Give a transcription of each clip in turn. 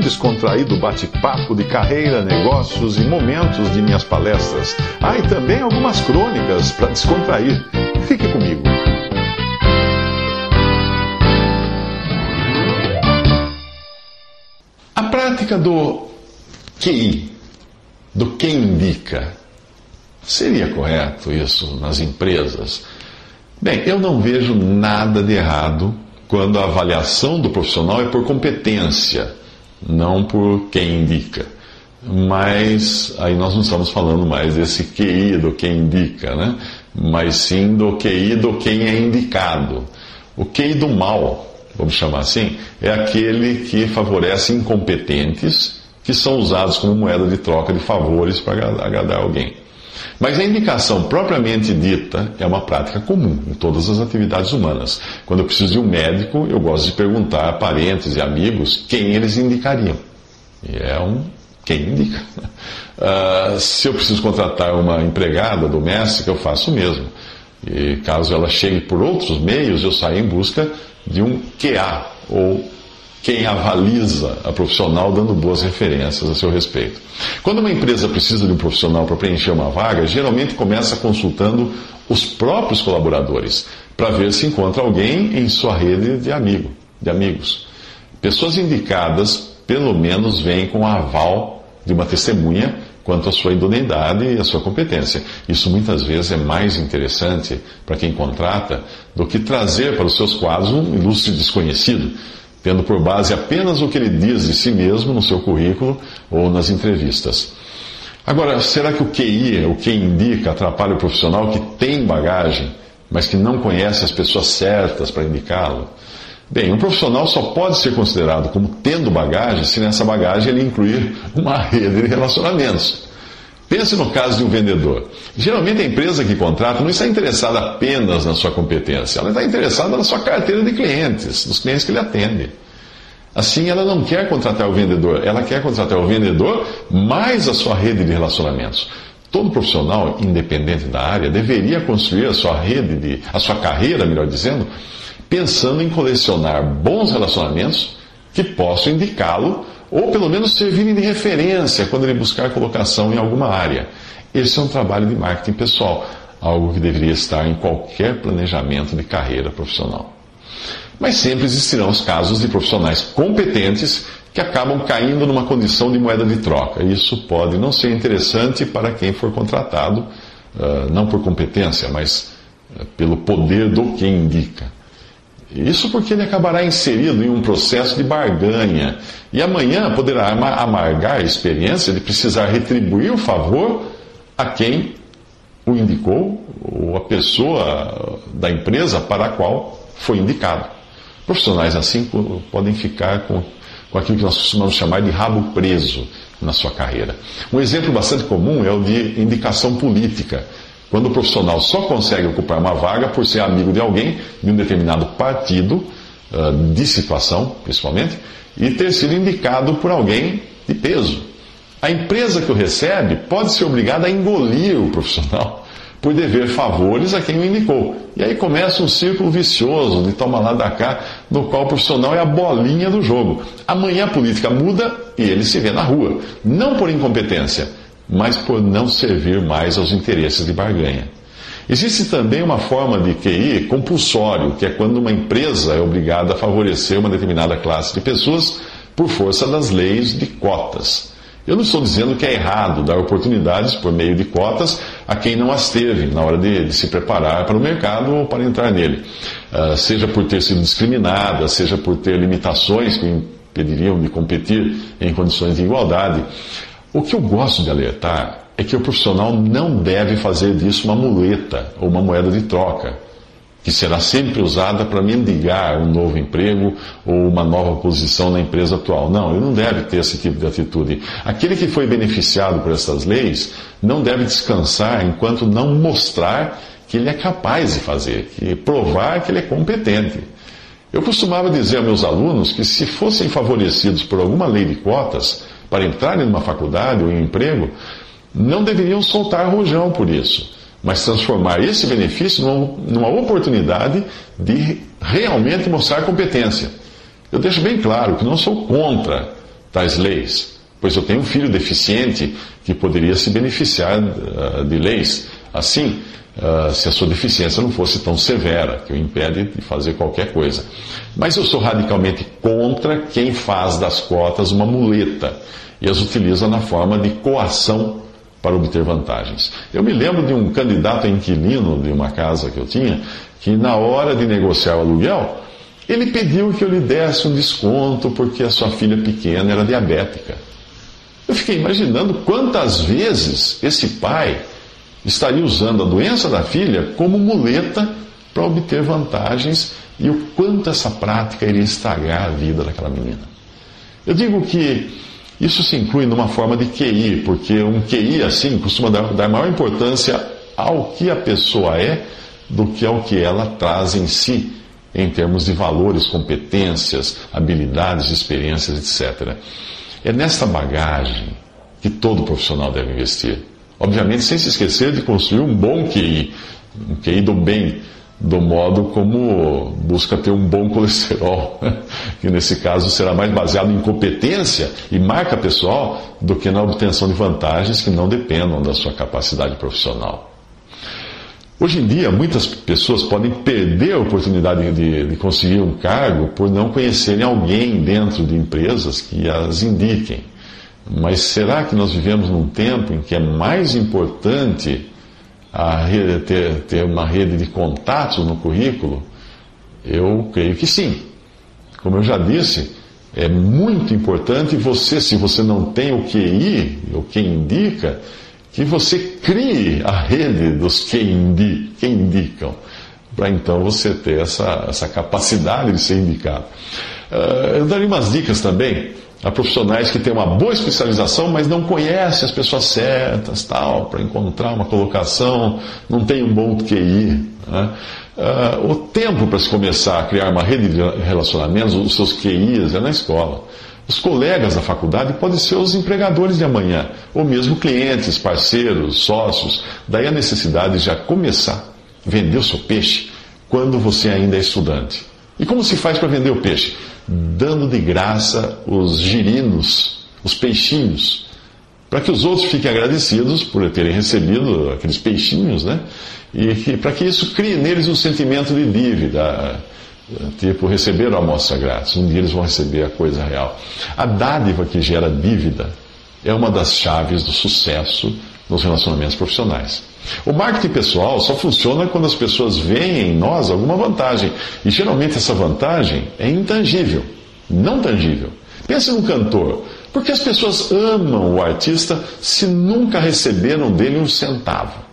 Um descontraído bate-papo de carreira, negócios e momentos de minhas palestras. Ah, e também algumas crônicas para descontrair. Fique comigo. A prática do QI, do quem indica, seria correto isso nas empresas? Bem, eu não vejo nada de errado quando a avaliação do profissional é por competência, não por quem indica. Mas aí nós não estamos falando mais desse QI do quem indica, né? Mas sim do QI do quem é indicado. O QI do mal, vamos chamar assim, é aquele que favorece incompetentes que são usados como moeda de troca de favores para agradar alguém. Mas a indicação propriamente dita é uma prática comum em todas as atividades humanas. Quando eu preciso de um médico, eu gosto de perguntar a parentes e amigos quem eles indicariam. E é um quem indica. Uh, se eu preciso contratar uma empregada doméstica, eu faço o mesmo. E caso ela chegue por outros meios, eu saio em busca de um QA, ou quem avaliza a profissional dando boas referências a seu respeito. Quando uma empresa precisa de um profissional para preencher uma vaga, geralmente começa consultando os próprios colaboradores para ver se encontra alguém em sua rede de amigo, de amigos. Pessoas indicadas, pelo menos, vêm com aval de uma testemunha quanto à sua idoneidade e à sua competência. Isso muitas vezes é mais interessante para quem contrata do que trazer para os seus quadros um ilustre desconhecido tendo por base apenas o que ele diz de si mesmo no seu currículo ou nas entrevistas. Agora, será que o QI, o que indica, atrapalha o profissional que tem bagagem, mas que não conhece as pessoas certas para indicá-lo? Bem, um profissional só pode ser considerado como tendo bagagem se nessa bagagem ele incluir uma rede de relacionamentos. Pense no caso de um vendedor. Geralmente a empresa que contrata não está interessada apenas na sua competência, ela está interessada na sua carteira de clientes, nos clientes que ele atende. Assim, ela não quer contratar o vendedor, ela quer contratar o vendedor mais a sua rede de relacionamentos. Todo profissional, independente da área, deveria construir a sua rede de, a sua carreira, melhor dizendo, pensando em colecionar bons relacionamentos que possam indicá-lo ou pelo menos servirem de referência quando ele buscar colocação em alguma área. Esse é um trabalho de marketing pessoal, algo que deveria estar em qualquer planejamento de carreira profissional. Mas sempre existirão os casos de profissionais competentes que acabam caindo numa condição de moeda de troca. Isso pode não ser interessante para quem for contratado, ah, não por competência, mas ah, pelo poder do que indica. Isso porque ele acabará inserido em um processo de barganha e amanhã poderá amargar a experiência de precisar retribuir o favor a quem o indicou ou a pessoa da empresa para a qual foi indicado. Profissionais assim podem ficar com, com aquilo que nós costumamos chamar de rabo preso na sua carreira. Um exemplo bastante comum é o de indicação política quando o profissional só consegue ocupar uma vaga por ser amigo de alguém de um determinado partido, ah, de situação, principalmente, e ter sido indicado por alguém de peso. A empresa que o recebe pode ser obrigada a engolir o profissional por dever favores a quem o indicou. E aí começa um círculo vicioso de toma lá da cá, no qual o profissional é a bolinha do jogo. Amanhã a política muda e ele se vê na rua. Não por incompetência, mas por não servir mais aos interesses de barganha. Existe também uma forma de QI compulsório, que é quando uma empresa é obrigada a favorecer uma determinada classe de pessoas por força das leis de cotas. Eu não estou dizendo que é errado dar oportunidades por meio de cotas a quem não as teve na hora de, de se preparar para o mercado ou para entrar nele. Uh, seja por ter sido discriminada, seja por ter limitações que impediriam de competir em condições de igualdade. O que eu gosto de alertar é que o profissional não deve fazer disso uma muleta ou uma moeda de troca que será sempre usada para mendigar um novo emprego ou uma nova posição na empresa atual. Não, ele não deve ter esse tipo de atitude. Aquele que foi beneficiado por essas leis não deve descansar enquanto não mostrar que ele é capaz de fazer, que provar que ele é competente. Eu costumava dizer a meus alunos que se fossem favorecidos por alguma lei de cotas para entrarem numa faculdade ou em um emprego, não deveriam soltar rojão por isso mas transformar esse benefício numa, oportunidade de realmente mostrar competência. Eu deixo bem claro que não sou contra tais leis, pois eu tenho um filho deficiente que poderia se beneficiar uh, de leis assim, uh, se a sua deficiência não fosse tão severa, que o impede de fazer qualquer coisa. Mas eu sou radicalmente contra quem faz das cotas uma muleta e as utiliza na forma de coação para obter vantagens. Eu me lembro de um candidato a inquilino de uma casa que eu tinha, que na hora de negociar o aluguel, ele pediu que eu lhe desse um desconto porque a sua filha pequena era diabética. Eu fiquei imaginando quantas vezes esse pai estaria usando a doença da filha como muleta para obter vantagens e o quanto essa prática iria estragar a vida daquela menina. Eu digo que isso se inclui numa forma de QI, porque um QI assim costuma dar, dar maior importância ao que a pessoa é do que ao que ela traz em si, em termos de valores, competências, habilidades, experiências, etc. É nesta bagagem que todo profissional deve investir. Obviamente, sem se esquecer de construir um bom QI, um QI do bem, do modo como busca ter um bom colesterol, que nesse caso será mais baseado em competência e marca pessoal do que na obtenção de vantagens que não dependam da sua capacidade profissional. Hoje em dia, muitas pessoas podem perder a oportunidade de, de conseguir um cargo por não conhecerem alguém dentro de empresas que as indiquem. Mas será que nós vivemos num tempo em que é mais importante rede, ter, ter uma rede de contatos no currículo? Eu creio que sim. Como eu já disse, é muito importante você, se você não tem o QI, o que indica, que você crie a rede dos que, indi, que indicam, para então você ter essa, essa capacidade de ser indicado. Uh, eu daria umas dicas também a profissionais que têm uma boa especialização, mas não conhecem as pessoas certas, tal, para encontrar uma colocação, não tem um bom QI. Né? Uh, o tempo para se começar a criar uma rede de relacionamentos, os seus QIs, é na escola. Os colegas da faculdade podem ser os empregadores de amanhã, ou mesmo clientes, parceiros, sócios. Daí a necessidade de já começar a vender o seu peixe quando você ainda é estudante. E como se faz para vender o peixe? dando de graça os girinos, os peixinhos, para que os outros fiquem agradecidos por terem recebido aqueles peixinhos, né? E para que isso crie neles um sentimento de dívida, tipo receber a amostra grátis. Um dia eles vão receber a coisa real. A dádiva que gera dívida é uma das chaves do sucesso nos relacionamentos profissionais. O marketing pessoal só funciona quando as pessoas veem em nós alguma vantagem. E geralmente essa vantagem é intangível, não tangível. Pense num cantor. Por que as pessoas amam o artista se nunca receberam dele um centavo?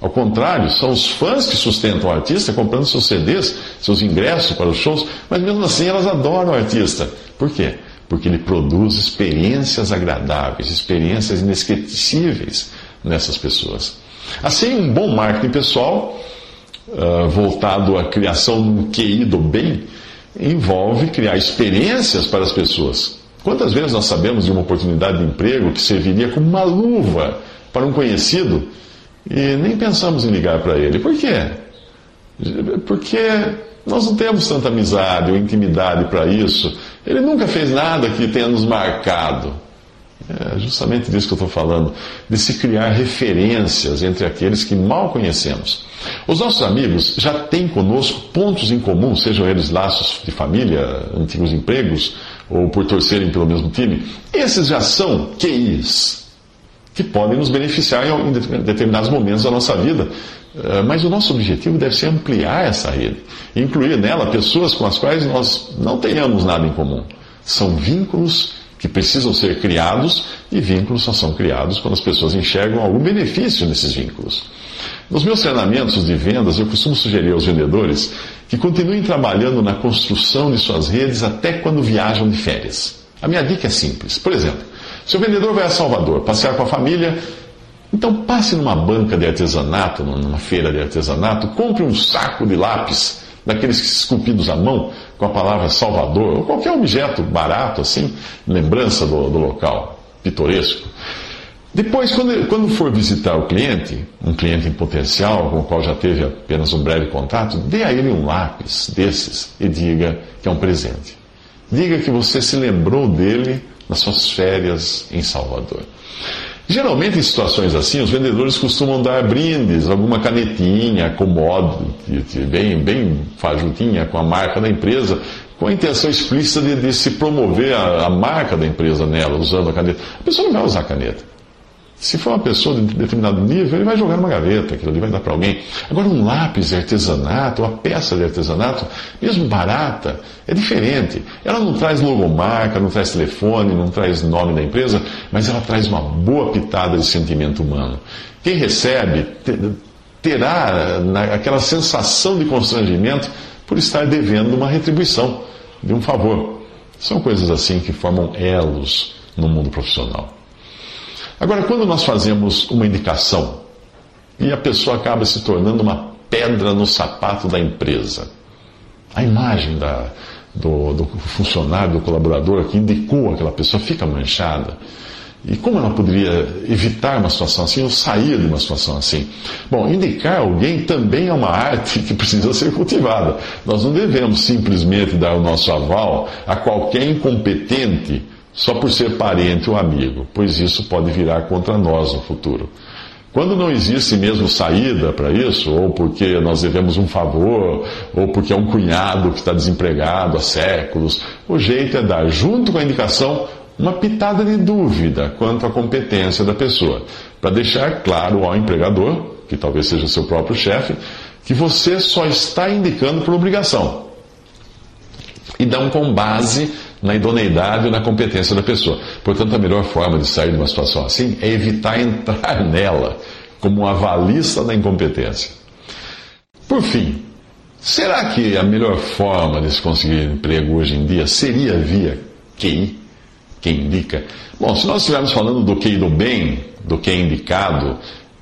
Ao contrário, são os fãs que sustentam o artista comprando seus CDs, seus ingressos para os shows, mas mesmo assim elas adoram o artista. Por quê? Porque ele produz experiências agradáveis, experiências inesquecíveis nessas pessoas. Assim, um bom marketing pessoal, uh, voltado à criação de um QI do bem, envolve criar experiências para as pessoas. Quantas vezes nós sabemos de uma oportunidade de emprego que serviria como uma luva para um conhecido e nem pensamos em ligar para ele? Por quê? Porque nós não temos tanta amizade ou intimidade para isso. Ele nunca fez nada que tenha nos marcado. É justamente disso que eu estou falando, de se criar referências entre aqueles que mal conhecemos. Os nossos amigos já têm conosco pontos em comum, sejam eles laços de família, antigos empregos, ou por torcerem pelo mesmo time. Esses já são QIs, que podem nos beneficiar em determinados momentos da nossa vida. Eh, mas o nosso objetivo deve ser ampliar essa rede, incluir nela pessoas com as quais nós não tenhamos nada em comum. São vínculos que precisam ser criados, e vínculos só são criados quando as pessoas enxergam algum benefício nesses vínculos. Nos meus treinamentos de vendas, eu costumo sugerir aos vendedores que continuem trabalhando na construção de suas redes até quando viajam de férias. A minha dica é simples. Por exemplo, se o vendedor vai a Salvador passear com a família, então passe numa banca de artesanato, numa feira de artesanato, compre um saco de lápis daqueles esculpidos à mão, com a palavra Salvador, ou qualquer objeto barato assim, lembrança do, do local, pitoresco. Depois, quando, quando for visitar o cliente, um cliente em potencial, com o qual já teve apenas um breve contato, dê a ele um lápis desses e diga que é um presente. Diga que você se lembrou dele nas suas férias em Salvador. Geralmente, em situações assim, os vendedores costumam dar brindes, alguma canetinha, comodo, bem, bem fajutinha, com a marca da empresa, com a intenção explícita de, de se promover a, a, marca da empresa nela, usando a caneta. A pessoa não vai usar a caneta. Se for uma pessoa de determinado nível, ele vai jogar numa gaveta, aquilo ali vai dar para alguém. Agora, um lápis de artesanato, uma peça de artesanato, mesmo barata, é diferente. Ela não traz logomarca, não traz telefone, não traz nome da empresa, mas ela traz uma boa pitada de sentimento humano. Quem recebe terá aquela sensação de constrangimento por estar devendo uma retribuição de um favor. São coisas assim que formam elos no mundo profissional. Agora, quando nós fazemos uma indicação e a pessoa acaba se tornando uma pedra no sapato da empresa, a imagem da, do, do funcionário, do colaborador que indicou aquela pessoa fica manchada. E como ela poderia evitar uma situação assim ou sair de uma situação assim? Bom, indicar alguém também é uma arte que precisa ser cultivada. Nós não devemos simplesmente dar o nosso aval a qualquer incompetente só por ser parente ou amigo, pois isso pode virar contra nós no futuro. Quando não existe mesmo saída para isso, ou porque nós devemos um favor, ou porque é um cunhado que está desempregado há séculos, o jeito é dar, junto com a indicação, uma pitada de dúvida quanto à competência da pessoa, para deixar claro ao empregador, que talvez seja seu próprio chefe, que você só está indicando por obrigação. E dão com base na idoneidade ou na competência da pessoa. Portanto, a melhor forma de sair de uma situação assim é evitar entrar nela como um avalista da incompetência. Por fim, será que a melhor forma de se conseguir emprego hoje em dia seria via QI? Quem indica? Bom, se nós estivermos falando do QI do bem, do QI indicado,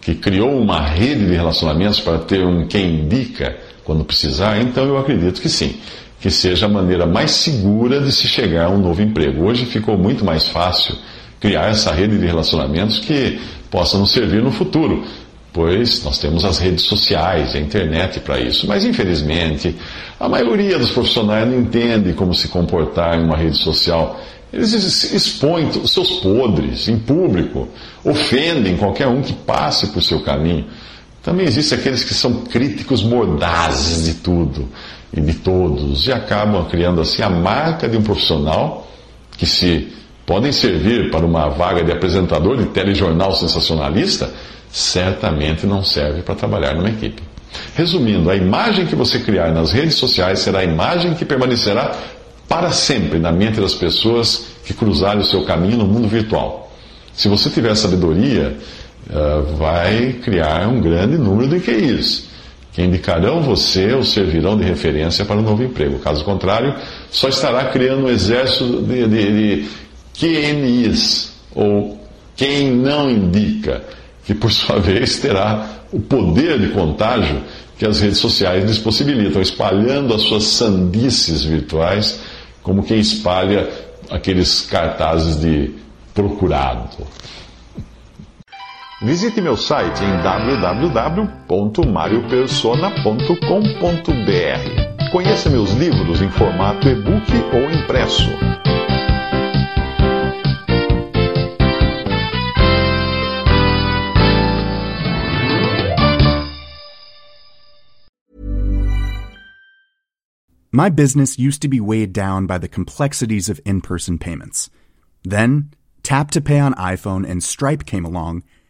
que criou uma rede de relacionamentos para ter um quem indica quando precisar, então eu acredito que sim que seja a maneira mais segura de se chegar a um novo emprego. Hoje ficou muito mais fácil criar essa rede de relacionamentos que possa nos servir no futuro, pois nós temos as redes sociais, a internet para isso. Mas, infelizmente, a maioria dos profissionais não entende como se comportar em uma rede social. Eles expõem os seus podres em público, ofendem qualquer um que passe por seu caminho. Também existem aqueles que são críticos mordazes de tudo e de todos, e acabam criando assim a marca de um profissional que se podem servir para uma vaga de apresentador de telejornal sensacionalista, certamente não serve para trabalhar numa equipe. Resumindo, a imagem que você criar nas redes sociais será a imagem que permanecerá para sempre na mente das pessoas que cruzarem o seu caminho no mundo virtual. Se você tiver sabedoria, eh, vai criar um grande número de QIs que indicarão você ou servirão de referência para um novo emprego. Caso contrário, só estará criando um exército de, de, de QNIs, ou quem não indica, que por sua vez terá o poder de contágio que as redes sociais lhes possibilitam, espalhando as suas sandices virtuais, como quem espalha aqueles cartazes de procurado. Visite meu site em www.mariopersona.com.br. Conheça meus livros em formato e-book ou impresso. My business used to be weighed down by the complexities of in person payments. Then, Tap to Pay on iPhone and Stripe came along.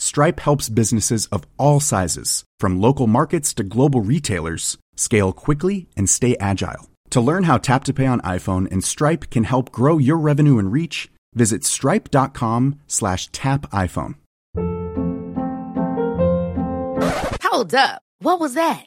Stripe helps businesses of all sizes, from local markets to global retailers, scale quickly and stay agile. To learn how Tap to Pay on iPhone and Stripe can help grow your revenue and reach, visit stripe.com slash tap iPhone. Hold up. What was that?